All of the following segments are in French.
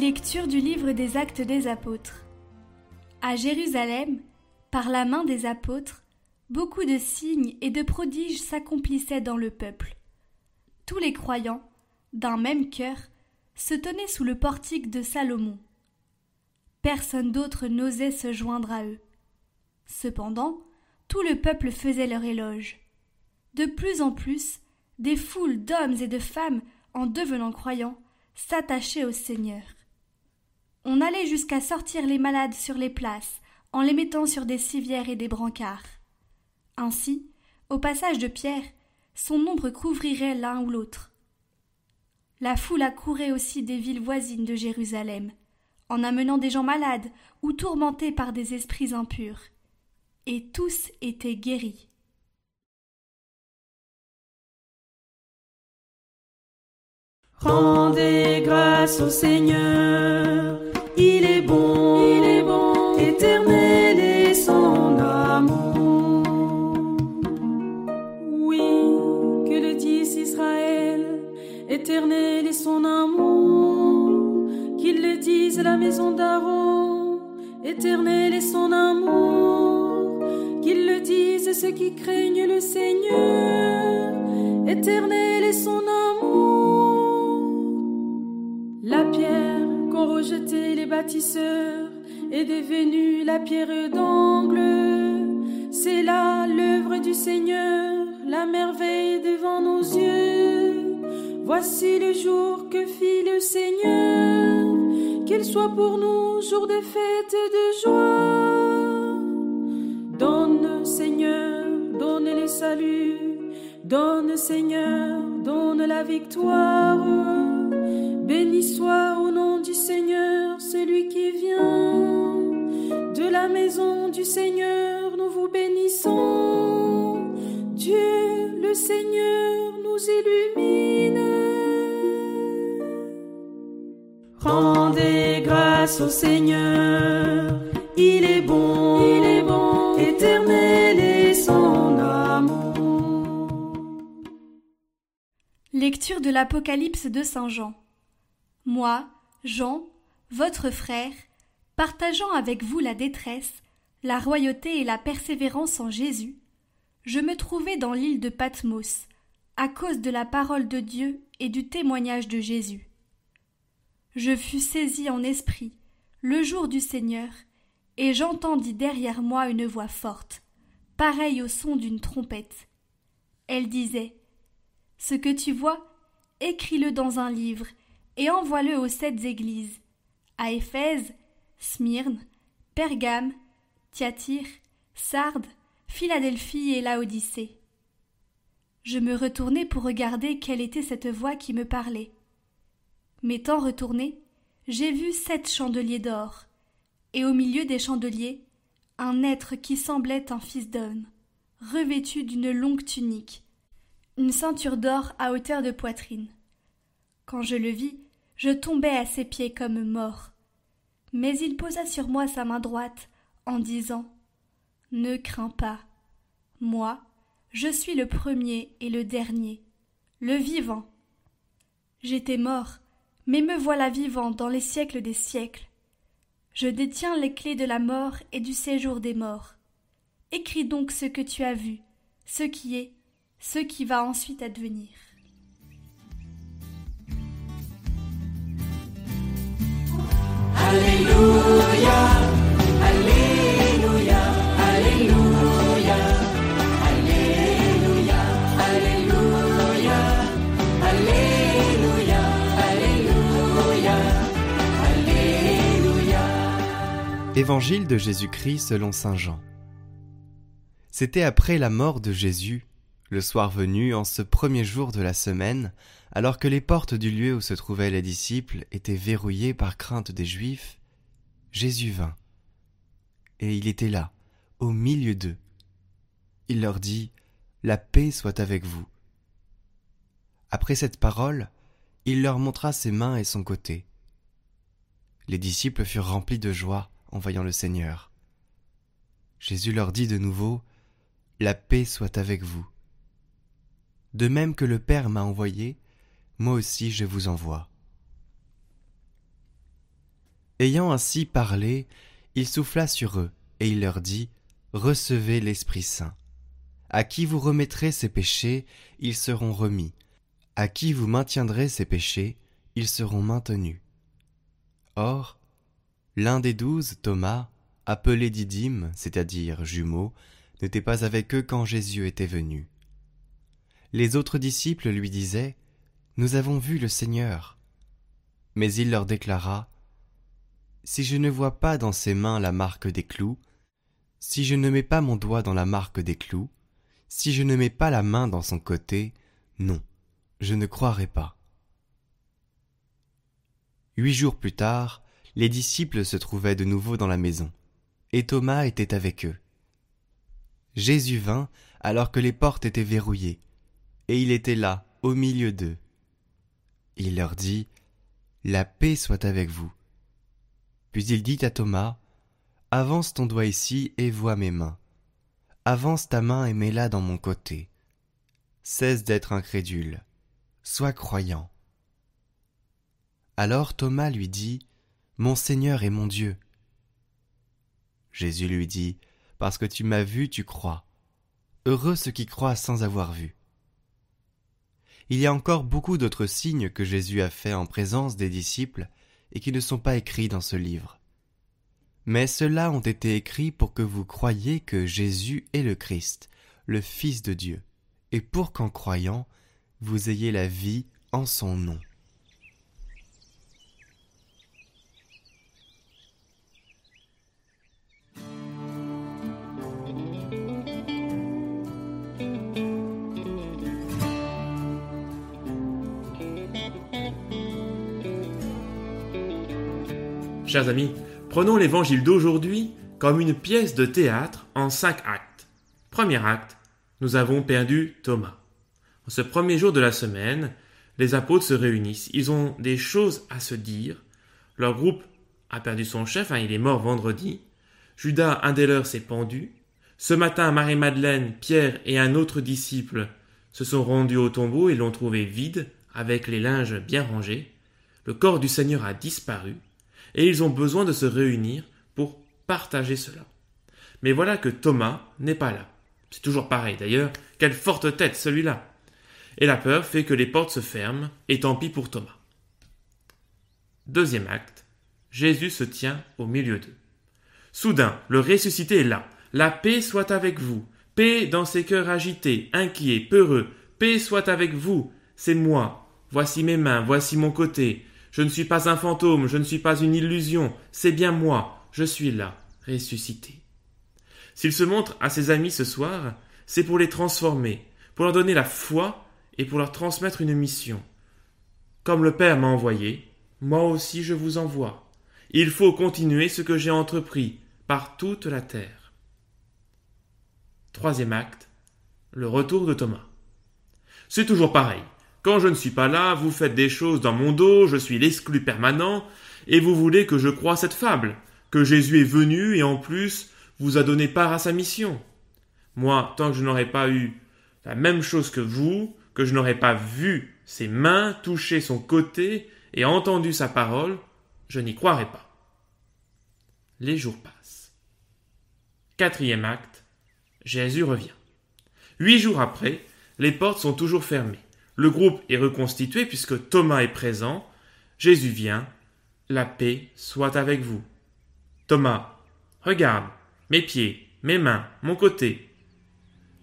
Lecture du livre des Actes des Apôtres. À Jérusalem, par la main des apôtres, beaucoup de signes et de prodiges s'accomplissaient dans le peuple. Tous les croyants, d'un même cœur, se tenaient sous le portique de Salomon. Personne d'autre n'osait se joindre à eux. Cependant, tout le peuple faisait leur éloge. De plus en plus, des foules d'hommes et de femmes, en devenant croyants, s'attachaient au Seigneur. On allait jusqu'à sortir les malades sur les places, en les mettant sur des civières et des brancards. Ainsi, au passage de Pierre, son ombre couvrirait l'un ou l'autre. La foule accourait aussi des villes voisines de Jérusalem, en amenant des gens malades ou tourmentés par des esprits impurs. Et tous étaient guéris. Rendez grâce au Seigneur, il est bon, éternel est son amour. Oui, que le dise Israël, éternel est son amour, qu'il le dise la maison d'Aaron, éternel est son amour, qu'il le dise ceux qui craignent le Seigneur, éternel est son amour. La pierre les bâtisseurs est devenue la pierre d'angle. C'est là l'œuvre du Seigneur, la merveille devant nos yeux. Voici le jour que fit le Seigneur, qu'il soit pour nous jour de fête et de joie. Donne, Seigneur, donne le salut. Donne, Seigneur, donne la victoire. Béni soit au nom du Seigneur celui qui vient. De la maison du Seigneur, nous vous bénissons. Dieu, le Seigneur, nous illumine. Rendez grâce au Seigneur. Il est bon, il est bon, éternel est son amour. Lecture de l'Apocalypse de Saint Jean. Moi, Jean, votre frère, partageant avec vous la détresse, la royauté et la persévérance en Jésus, je me trouvais dans l'île de Patmos, à cause de la parole de Dieu et du témoignage de Jésus. Je fus saisi en esprit, le jour du Seigneur, et j'entendis derrière moi une voix forte, pareille au son d'une trompette. Elle disait Ce que tu vois, écris-le dans un livre, et envoie-le aux sept églises à Éphèse, Smyrne, Pergame, Thyatire, Sardes, Philadelphie et Laodicée. Je me retournai pour regarder quelle était cette voix qui me parlait. M'étant retourné, j'ai vu sept chandeliers d'or, et au milieu des chandeliers, un être qui semblait un fils d'homme, revêtu d'une longue tunique, une ceinture d'or à hauteur de poitrine. Quand je le vis, je tombai à ses pieds comme mort. Mais il posa sur moi sa main droite, en disant Ne crains pas. Moi, je suis le premier et le dernier, le vivant. J'étais mort, mais me voilà vivant dans les siècles des siècles. Je détiens les clés de la mort et du séjour des morts. Écris donc ce que tu as vu, ce qui est, ce qui va ensuite advenir. Évangile de Jésus-Christ selon Saint Jean. C'était après la mort de Jésus, le soir venu, en ce premier jour de la semaine, alors que les portes du lieu où se trouvaient les disciples étaient verrouillées par crainte des Juifs, Jésus vint. Et il était là, au milieu d'eux. Il leur dit, La paix soit avec vous. Après cette parole, il leur montra ses mains et son côté. Les disciples furent remplis de joie en voyant le Seigneur. Jésus leur dit de nouveau, La paix soit avec vous. De même que le Père m'a envoyé, moi aussi je vous envoie. Ayant ainsi parlé, il souffla sur eux, et il leur dit, Recevez l'Esprit Saint. À qui vous remettrez ces péchés, ils seront remis. À qui vous maintiendrez ces péchés, ils seront maintenus. Or, l'un des douze, Thomas, appelé Didyme, c'est-à-dire jumeau, n'était pas avec eux quand Jésus était venu. Les autres disciples lui disaient, Nous avons vu le Seigneur. Mais il leur déclara, Si je ne vois pas dans ses mains la marque des clous, si je ne mets pas mon doigt dans la marque des clous, si je ne mets pas la main dans son côté, non, je ne croirai pas. Huit jours plus tard, les disciples se trouvaient de nouveau dans la maison, et Thomas était avec eux. Jésus vint alors que les portes étaient verrouillées, et il était là, au milieu d'eux. Il leur dit, La paix soit avec vous. Puis il dit à Thomas, Avance ton doigt ici et vois mes mains. Avance ta main et mets-la dans mon côté. Cesse d'être incrédule. Sois croyant. Alors Thomas lui dit, Mon Seigneur et mon Dieu. Jésus lui dit, Parce que tu m'as vu, tu crois. Heureux ceux qui croient sans avoir vu. Il y a encore beaucoup d'autres signes que Jésus a faits en présence des disciples et qui ne sont pas écrits dans ce livre. Mais ceux-là ont été écrits pour que vous croyiez que Jésus est le Christ, le Fils de Dieu, et pour qu'en croyant, vous ayez la vie en son nom. Chers amis, Prenons l'évangile d'aujourd'hui comme une pièce de théâtre en cinq actes. Premier acte, nous avons perdu Thomas. En ce premier jour de la semaine, les apôtres se réunissent. Ils ont des choses à se dire. Leur groupe a perdu son chef, hein, il est mort vendredi. Judas, un des leurs, s'est pendu. Ce matin, Marie-Madeleine, Pierre et un autre disciple se sont rendus au tombeau et l'ont trouvé vide, avec les linges bien rangés. Le corps du Seigneur a disparu et ils ont besoin de se réunir pour partager cela. Mais voilà que Thomas n'est pas là. C'est toujours pareil d'ailleurs, quelle forte tête celui-là. Et la peur fait que les portes se ferment, et tant pis pour Thomas. Deuxième acte, Jésus se tient au milieu d'eux. Soudain, le ressuscité est là. La paix soit avec vous. Paix dans ces cœurs agités, inquiets, peureux. Paix soit avec vous. C'est moi. Voici mes mains, voici mon côté. Je ne suis pas un fantôme, je ne suis pas une illusion, c'est bien moi, je suis là, ressuscité. S'il se montre à ses amis ce soir, c'est pour les transformer, pour leur donner la foi et pour leur transmettre une mission. Comme le Père m'a envoyé, moi aussi je vous envoie. Il faut continuer ce que j'ai entrepris par toute la terre. Troisième acte, le retour de Thomas. C'est toujours pareil. Quand je ne suis pas là, vous faites des choses dans mon dos, je suis l'exclu permanent, et vous voulez que je croie cette fable, que Jésus est venu et en plus vous a donné part à sa mission. Moi, tant que je n'aurai pas eu la même chose que vous, que je n'aurai pas vu ses mains toucher son côté et entendu sa parole, je n'y croirai pas. Les jours passent. Quatrième acte, Jésus revient. Huit jours après, les portes sont toujours fermées. Le groupe est reconstitué puisque Thomas est présent. Jésus vient. La paix soit avec vous. Thomas, regarde, mes pieds, mes mains, mon côté.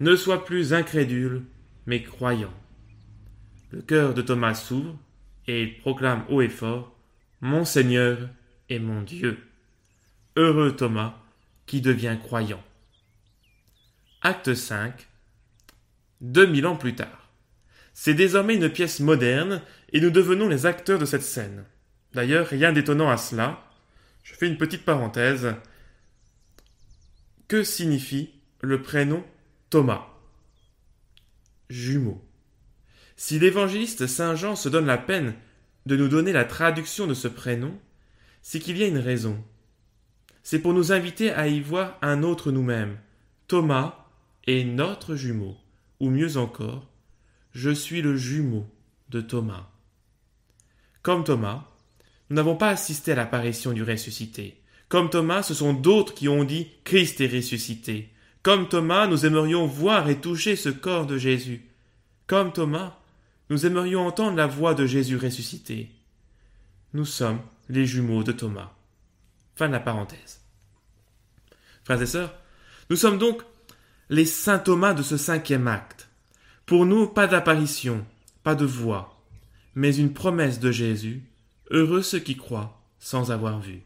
Ne sois plus incrédule, mais croyant. Le cœur de Thomas s'ouvre et il proclame haut et fort Mon Seigneur et mon Dieu. Heureux Thomas qui devient croyant. Acte 5 Deux mille ans plus tard. C'est désormais une pièce moderne et nous devenons les acteurs de cette scène. D'ailleurs, rien d'étonnant à cela. Je fais une petite parenthèse. Que signifie le prénom Thomas? Jumeau. Si l'évangéliste Saint Jean se donne la peine de nous donner la traduction de ce prénom, c'est qu'il y a une raison. C'est pour nous inviter à y voir un autre nous-mêmes. Thomas est notre jumeau, ou mieux encore, je suis le jumeau de Thomas. Comme Thomas, nous n'avons pas assisté à l'apparition du ressuscité. Comme Thomas, ce sont d'autres qui ont dit Christ est ressuscité. Comme Thomas, nous aimerions voir et toucher ce corps de Jésus. Comme Thomas, nous aimerions entendre la voix de Jésus ressuscité. Nous sommes les jumeaux de Thomas. Fin de la parenthèse. Frères et sœurs, nous sommes donc les saints Thomas de ce cinquième acte. Pour nous, pas d'apparition, pas de voix, mais une promesse de Jésus. Heureux ceux qui croient sans avoir vu.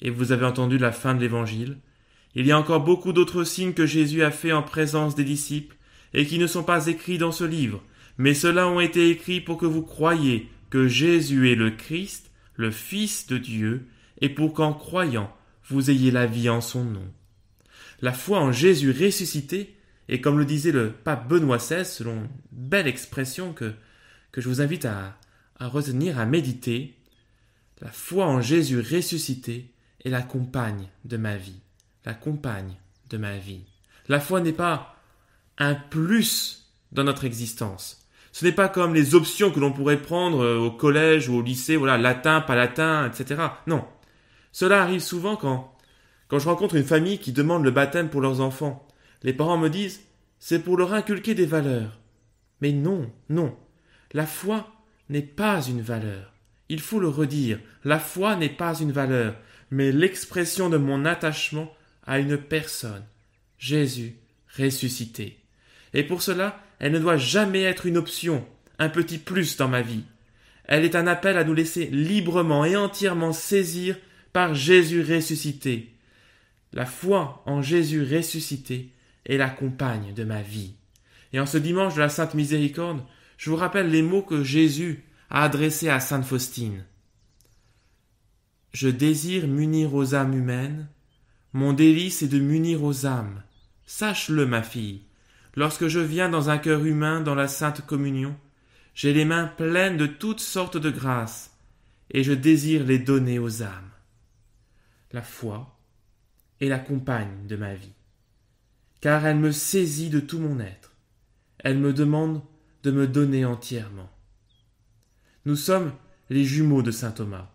Et vous avez entendu la fin de l'évangile. Il y a encore beaucoup d'autres signes que Jésus a fait en présence des disciples et qui ne sont pas écrits dans ce livre, mais ceux-là ont été écrits pour que vous croyiez que Jésus est le Christ, le Fils de Dieu, et pour qu'en croyant, vous ayez la vie en son nom. La foi en Jésus ressuscité, et comme le disait le pape Benoît XVI, selon une belle expression que, que je vous invite à, à retenir, à méditer, la foi en Jésus ressuscité est la compagne de ma vie, la compagne de ma vie. La foi n'est pas un plus dans notre existence. Ce n'est pas comme les options que l'on pourrait prendre euh, au collège ou au lycée, voilà, latin, pas latin, etc. Non. Cela arrive souvent quand, quand je rencontre une famille qui demande le baptême pour leurs enfants. Les parents me disent, c'est pour leur inculquer des valeurs. Mais non, non. La foi n'est pas une valeur. Il faut le redire, la foi n'est pas une valeur, mais l'expression de mon attachement à une personne, Jésus ressuscité. Et pour cela, elle ne doit jamais être une option, un petit plus dans ma vie. Elle est un appel à nous laisser librement et entièrement saisir par Jésus ressuscité. La foi en Jésus ressuscité est la compagne de ma vie. Et en ce dimanche de la Sainte Miséricorde, je vous rappelle les mots que Jésus a adressés à Sainte Faustine. Je désire munir aux âmes humaines, mon délice est de munir aux âmes. Sache-le, ma fille, Lorsque je viens dans un cœur humain dans la sainte communion, j'ai les mains pleines de toutes sortes de grâces, et je désire les donner aux âmes. La foi est la compagne de ma vie, car elle me saisit de tout mon être. Elle me demande de me donner entièrement. Nous sommes les jumeaux de saint Thomas.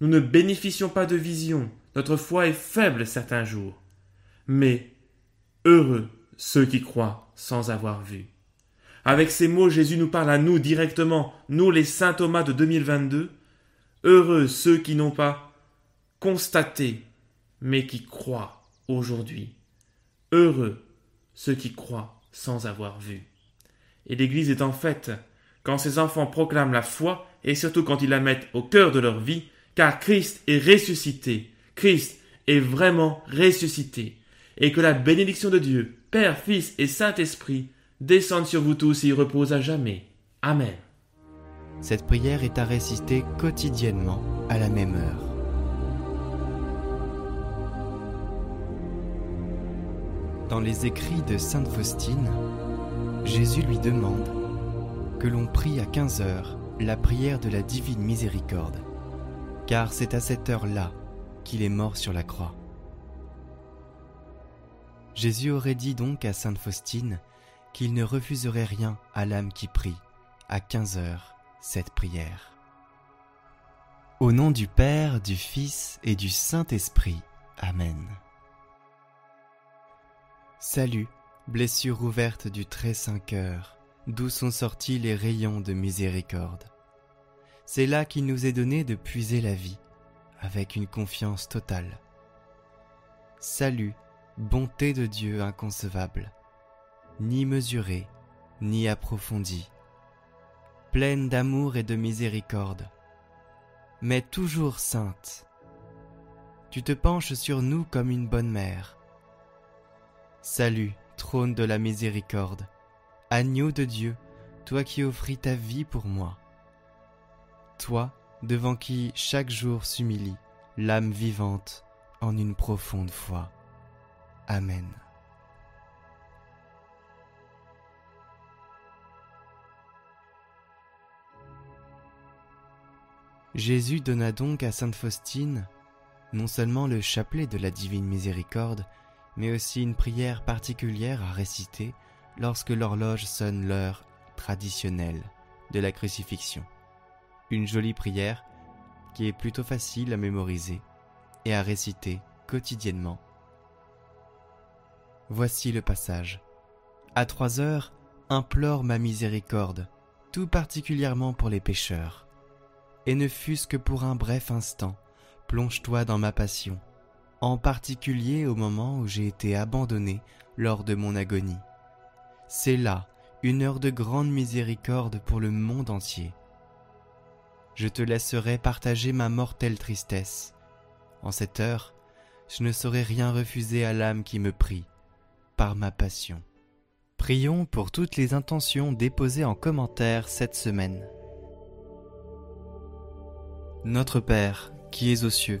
Nous ne bénéficions pas de vision, notre foi est faible certains jours. Mais heureux ceux qui croient sans avoir vu. Avec ces mots, Jésus nous parle à nous directement, nous les saints Thomas de 2022. Heureux ceux qui n'ont pas constaté, mais qui croient aujourd'hui. Heureux ceux qui croient sans avoir vu. Et l'Église est en fait quand ses enfants proclament la foi, et surtout quand ils la mettent au cœur de leur vie, car Christ est ressuscité. Christ est vraiment ressuscité. Et que la bénédiction de Dieu, Père, Fils et Saint-Esprit, descendent sur vous tous et y reposent à jamais. Amen. Cette prière est à réciter quotidiennement à la même heure. Dans les écrits de Sainte Faustine, Jésus lui demande que l'on prie à 15 heures la prière de la divine miséricorde, car c'est à cette heure-là qu'il est mort sur la croix. Jésus aurait dit donc à Sainte Faustine qu'il ne refuserait rien à l'âme qui prie, à quinze heures, cette prière. Au nom du Père, du Fils et du Saint-Esprit. Amen. Salut, blessure ouverte du très saint cœur, d'où sont sortis les rayons de miséricorde. C'est là qu'il nous est donné de puiser la vie, avec une confiance totale. Salut, bonté de Dieu inconcevable, ni mesurée, ni approfondie, pleine d'amour et de miséricorde, mais toujours sainte. Tu te penches sur nous comme une bonne mère. Salut, trône de la miséricorde, agneau de Dieu, toi qui offris ta vie pour moi. Toi, devant qui chaque jour s'humilie l'âme vivante en une profonde foi. Amen. Jésus donna donc à Sainte Faustine non seulement le chapelet de la divine miséricorde, mais aussi une prière particulière à réciter lorsque l'horloge sonne l'heure traditionnelle de la crucifixion. Une jolie prière qui est plutôt facile à mémoriser et à réciter quotidiennement. Voici le passage. À trois heures, implore ma miséricorde, tout particulièrement pour les pécheurs. Et ne fût-ce que pour un bref instant, plonge-toi dans ma passion, en particulier au moment où j'ai été abandonné lors de mon agonie. C'est là une heure de grande miséricorde pour le monde entier. Je te laisserai partager ma mortelle tristesse. En cette heure, je ne saurais rien refuser à l'âme qui me prie, par ma passion. Prions pour toutes les intentions déposées en commentaire cette semaine. Notre Père, qui es aux cieux,